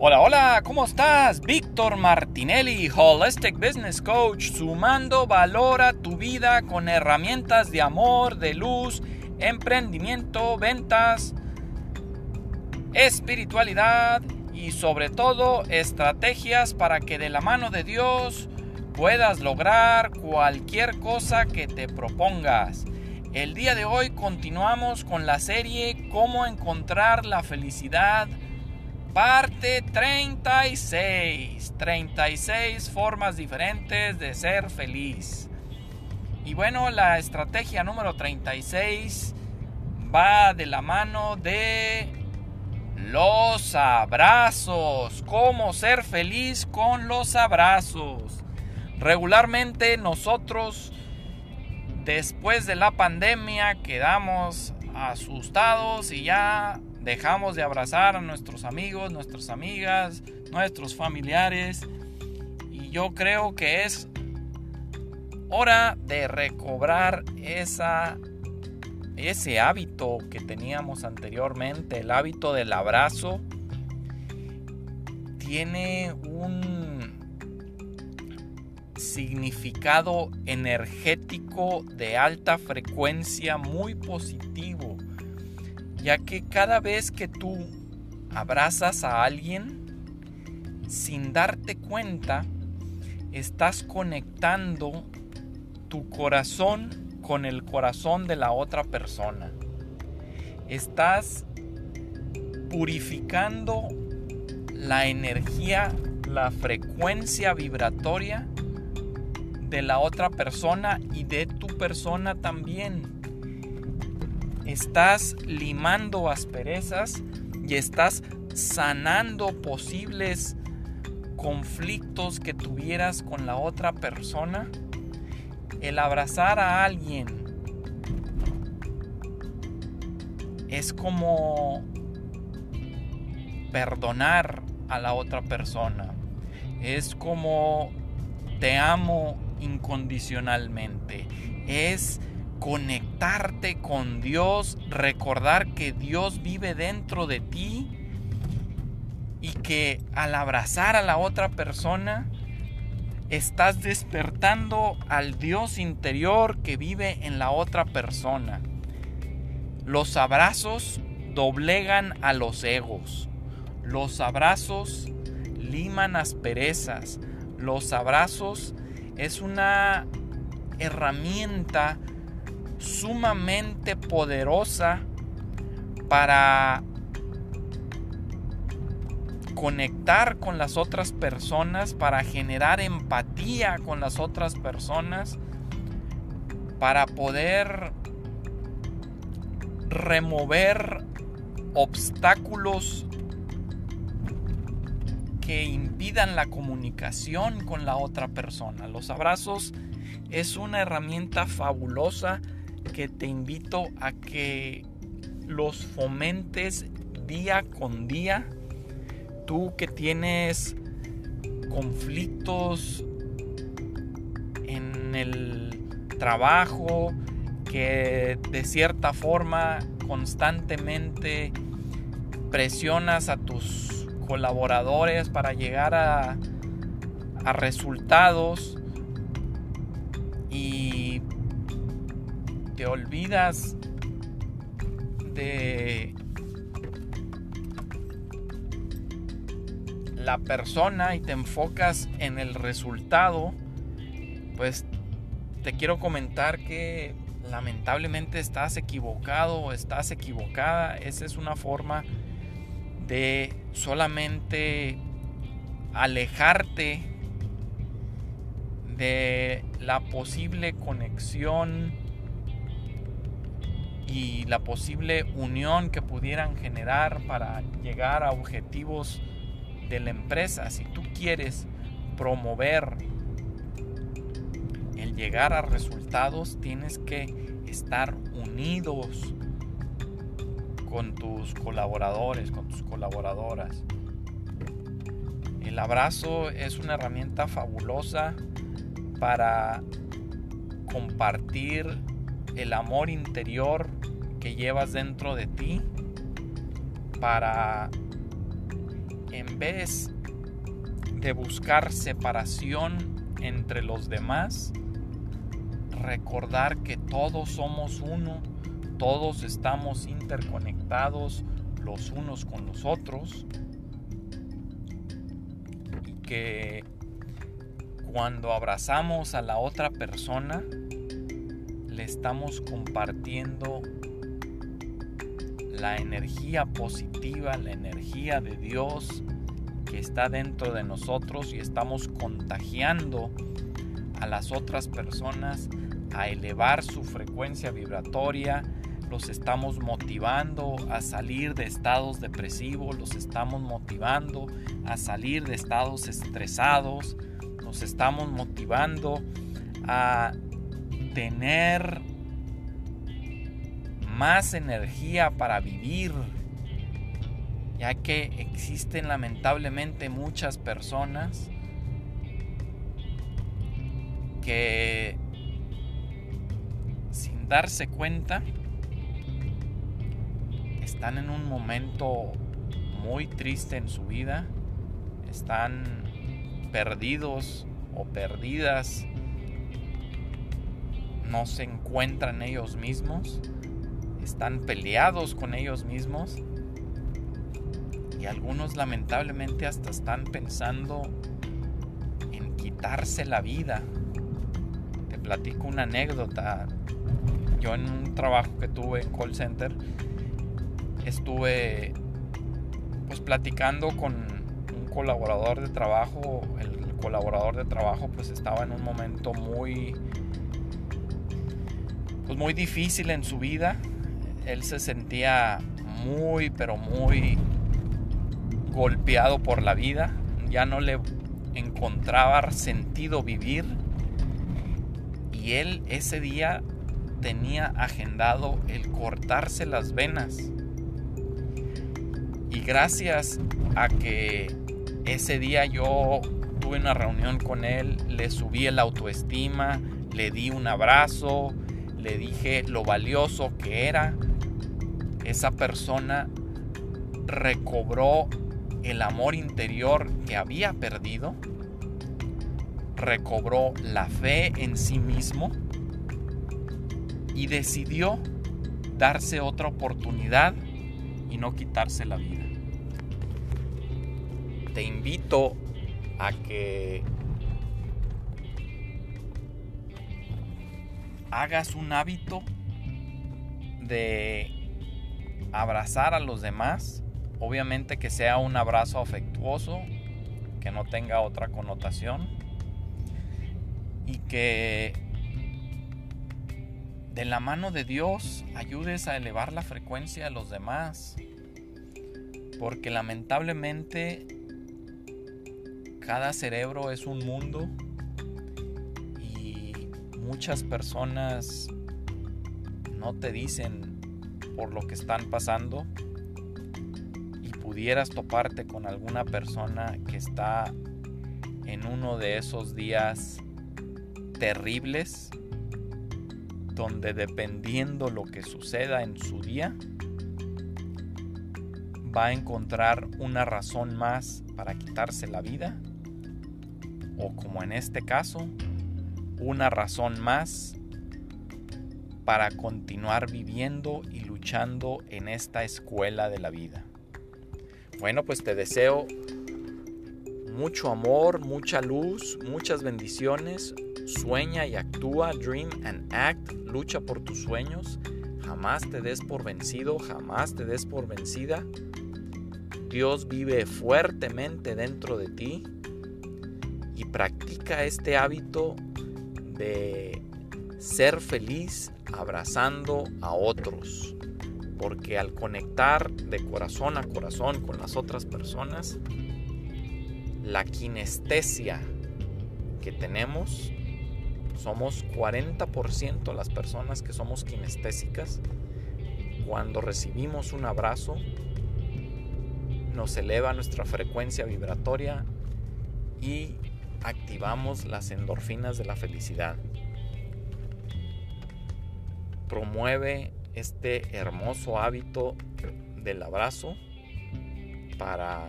Hola, hola, ¿cómo estás? Víctor Martinelli, Holistic Business Coach, sumando valor a tu vida con herramientas de amor, de luz, emprendimiento, ventas, espiritualidad y sobre todo estrategias para que de la mano de Dios puedas lograr cualquier cosa que te propongas. El día de hoy continuamos con la serie Cómo encontrar la felicidad Parte 36. 36 formas diferentes de ser feliz. Y bueno, la estrategia número 36 va de la mano de los abrazos. Cómo ser feliz con los abrazos. Regularmente nosotros, después de la pandemia, quedamos asustados y ya dejamos de abrazar a nuestros amigos, nuestras amigas, nuestros familiares. Y yo creo que es hora de recobrar esa, ese hábito que teníamos anteriormente, el hábito del abrazo. Tiene un significado energético de alta frecuencia muy positivo ya que cada vez que tú abrazas a alguien, sin darte cuenta, estás conectando tu corazón con el corazón de la otra persona. Estás purificando la energía, la frecuencia vibratoria de la otra persona y de tu persona también estás limando asperezas y estás sanando posibles conflictos que tuvieras con la otra persona. El abrazar a alguien es como perdonar a la otra persona. Es como te amo incondicionalmente. Es conectarte con Dios, recordar que Dios vive dentro de ti y que al abrazar a la otra persona estás despertando al Dios interior que vive en la otra persona. Los abrazos doblegan a los egos. Los abrazos liman asperezas. Los abrazos es una herramienta sumamente poderosa para conectar con las otras personas, para generar empatía con las otras personas, para poder remover obstáculos que impidan la comunicación con la otra persona. Los abrazos es una herramienta fabulosa que te invito a que los fomentes día con día. Tú que tienes conflictos en el trabajo, que de cierta forma constantemente presionas a tus colaboradores para llegar a, a resultados y te olvidas de la persona y te enfocas en el resultado, pues te quiero comentar que lamentablemente estás equivocado o estás equivocada. Esa es una forma de solamente alejarte de la posible conexión y la posible unión que pudieran generar para llegar a objetivos de la empresa. Si tú quieres promover el llegar a resultados, tienes que estar unidos con tus colaboradores, con tus colaboradoras. El abrazo es una herramienta fabulosa para compartir el amor interior llevas dentro de ti para en vez de buscar separación entre los demás, recordar que todos somos uno, todos estamos interconectados los unos con los otros y que cuando abrazamos a la otra persona le estamos compartiendo la energía positiva, la energía de Dios que está dentro de nosotros y estamos contagiando a las otras personas a elevar su frecuencia vibratoria, los estamos motivando a salir de estados depresivos, los estamos motivando a salir de estados estresados, los estamos motivando a tener más energía para vivir, ya que existen lamentablemente muchas personas que sin darse cuenta están en un momento muy triste en su vida, están perdidos o perdidas, no se encuentran ellos mismos están peleados con ellos mismos y algunos lamentablemente hasta están pensando en quitarse la vida. Te platico una anécdota. Yo en un trabajo que tuve en call center estuve pues platicando con un colaborador de trabajo. El colaborador de trabajo pues estaba en un momento muy pues muy difícil en su vida él se sentía muy, pero muy golpeado por la vida, ya no le encontraba sentido vivir. Y él ese día tenía agendado el cortarse las venas. Y gracias a que ese día yo tuve una reunión con él, le subí el autoestima, le di un abrazo, le dije lo valioso que era, esa persona recobró el amor interior que había perdido, recobró la fe en sí mismo y decidió darse otra oportunidad y no quitarse la vida. Te invito a que hagas un hábito de abrazar a los demás, obviamente que sea un abrazo afectuoso, que no tenga otra connotación y que de la mano de Dios ayudes a elevar la frecuencia de los demás, porque lamentablemente cada cerebro es un mundo y muchas personas no te dicen por lo que están pasando y pudieras toparte con alguna persona que está en uno de esos días terribles donde dependiendo lo que suceda en su día va a encontrar una razón más para quitarse la vida o como en este caso una razón más para continuar viviendo y luchando en esta escuela de la vida. Bueno, pues te deseo mucho amor, mucha luz, muchas bendiciones. Sueña y actúa, dream and act, lucha por tus sueños. Jamás te des por vencido, jamás te des por vencida. Dios vive fuertemente dentro de ti y practica este hábito de ser feliz abrazando a otros. Porque al conectar de corazón a corazón con las otras personas, la kinestesia que tenemos, somos 40% las personas que somos kinestésicas. Cuando recibimos un abrazo, nos eleva nuestra frecuencia vibratoria y activamos las endorfinas de la felicidad promueve este hermoso hábito del abrazo para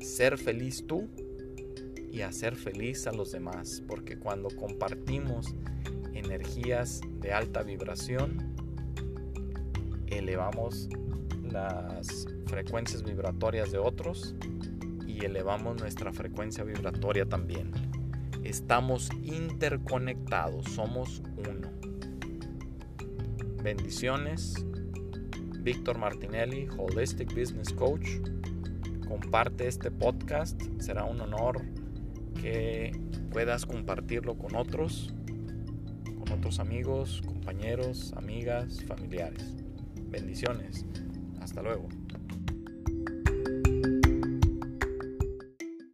ser feliz tú y hacer feliz a los demás, porque cuando compartimos energías de alta vibración, elevamos las frecuencias vibratorias de otros y elevamos nuestra frecuencia vibratoria también. Estamos interconectados, somos uno. Bendiciones. Víctor Martinelli, Holistic Business Coach. Comparte este podcast, será un honor que puedas compartirlo con otros, con otros amigos, compañeros, amigas, familiares. Bendiciones. Hasta luego.